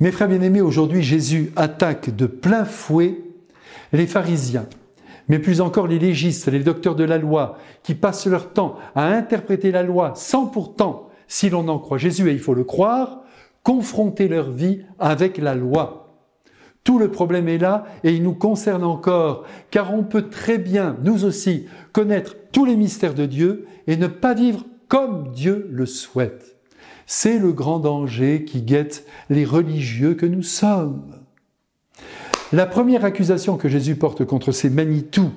Mes frères bien-aimés, aujourd'hui Jésus attaque de plein fouet les pharisiens, mais plus encore les légistes, les docteurs de la loi, qui passent leur temps à interpréter la loi sans pourtant, si l'on en croit Jésus, et il faut le croire, confronter leur vie avec la loi. Tout le problème est là et il nous concerne encore, car on peut très bien, nous aussi, connaître tous les mystères de Dieu et ne pas vivre comme Dieu le souhaite. C'est le grand danger qui guette les religieux que nous sommes. La première accusation que Jésus porte contre ces Manitou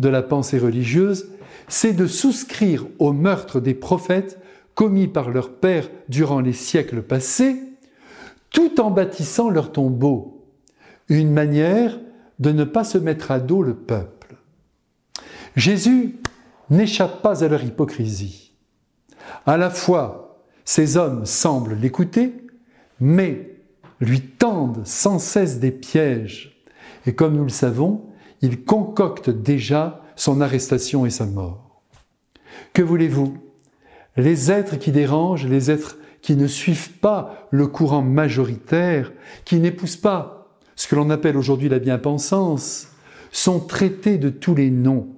de la pensée religieuse, c'est de souscrire au meurtre des prophètes commis par leurs pères durant les siècles passés, tout en bâtissant leur tombeau, une manière de ne pas se mettre à dos le peuple. Jésus n'échappe pas à leur hypocrisie. À la fois, ces hommes semblent l'écouter, mais lui tendent sans cesse des pièges et comme nous le savons, il concocte déjà son arrestation et sa mort. Que voulez-vous? Les êtres qui dérangent, les êtres qui ne suivent pas le courant majoritaire, qui n'épousent pas ce que l'on appelle aujourd'hui la bien-pensance, sont traités de tous les noms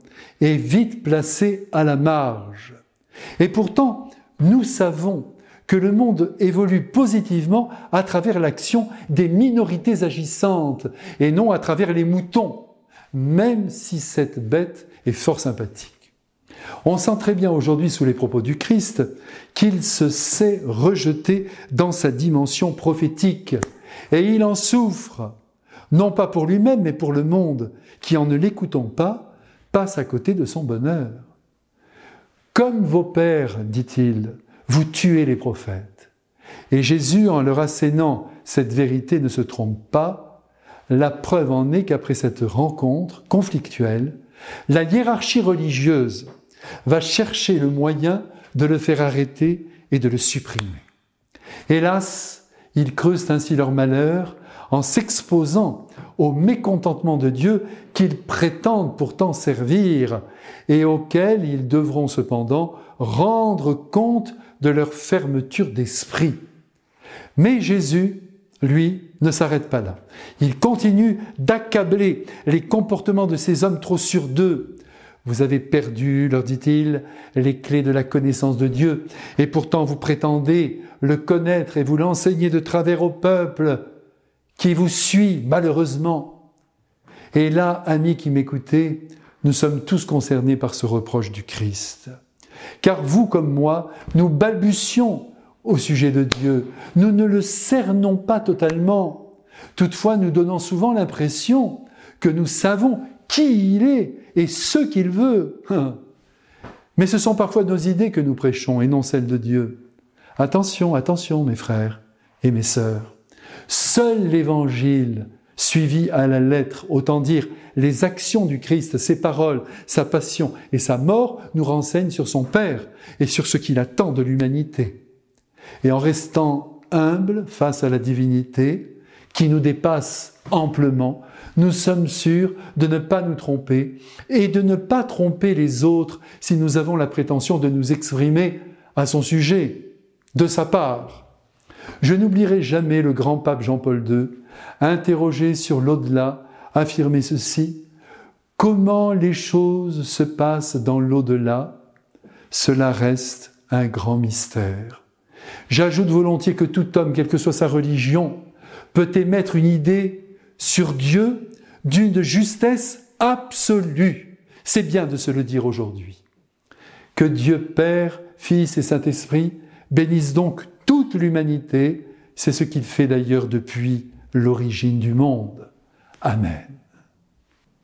et vite placés à la marge. Et pourtant, nous savons que le monde évolue positivement à travers l'action des minorités agissantes et non à travers les moutons, même si cette bête est fort sympathique. On sent très bien aujourd'hui sous les propos du Christ qu'il se sait rejeté dans sa dimension prophétique et il en souffre, non pas pour lui-même mais pour le monde qui en ne l'écoutant pas passe à côté de son bonheur. Comme vos pères, dit-il, vous tuez les prophètes. Et Jésus, en leur assénant cette vérité, ne se trompe pas. La preuve en est qu'après cette rencontre conflictuelle, la hiérarchie religieuse va chercher le moyen de le faire arrêter et de le supprimer. Hélas, ils creusent ainsi leur malheur en s'exposant au mécontentement de Dieu qu'ils prétendent pourtant servir et auquel ils devront cependant rendre compte de leur fermeture d'esprit. Mais Jésus, lui, ne s'arrête pas là. Il continue d'accabler les comportements de ces hommes trop sûrs d'eux. Vous avez perdu, leur dit-il, les clés de la connaissance de Dieu, et pourtant vous prétendez le connaître et vous l'enseignez de travers au peuple qui vous suit malheureusement. Et là, amis qui m'écoutez, nous sommes tous concernés par ce reproche du Christ. Car vous comme moi, nous balbutions au sujet de Dieu. Nous ne le cernons pas totalement. Toutefois, nous donnons souvent l'impression que nous savons qui il est et ce qu'il veut. Mais ce sont parfois nos idées que nous prêchons et non celles de Dieu. Attention, attention mes frères et mes sœurs. Seul l'Évangile suivi à la lettre, autant dire les actions du Christ, ses paroles, sa passion et sa mort nous renseignent sur son Père et sur ce qu'il attend de l'humanité. Et en restant humble face à la divinité, qui nous dépasse amplement, nous sommes sûrs de ne pas nous tromper et de ne pas tromper les autres si nous avons la prétention de nous exprimer à son sujet, de sa part. Je n'oublierai jamais le grand pape Jean-Paul II, interrogé sur l'au-delà, affirmer ceci, comment les choses se passent dans l'au-delà, cela reste un grand mystère. J'ajoute volontiers que tout homme, quelle que soit sa religion, peut émettre une idée sur Dieu d'une justesse absolue. C'est bien de se le dire aujourd'hui. Que Dieu Père, Fils et Saint-Esprit bénissent donc toute l'humanité, c'est ce qu'il fait d'ailleurs depuis l'origine du monde. Amen.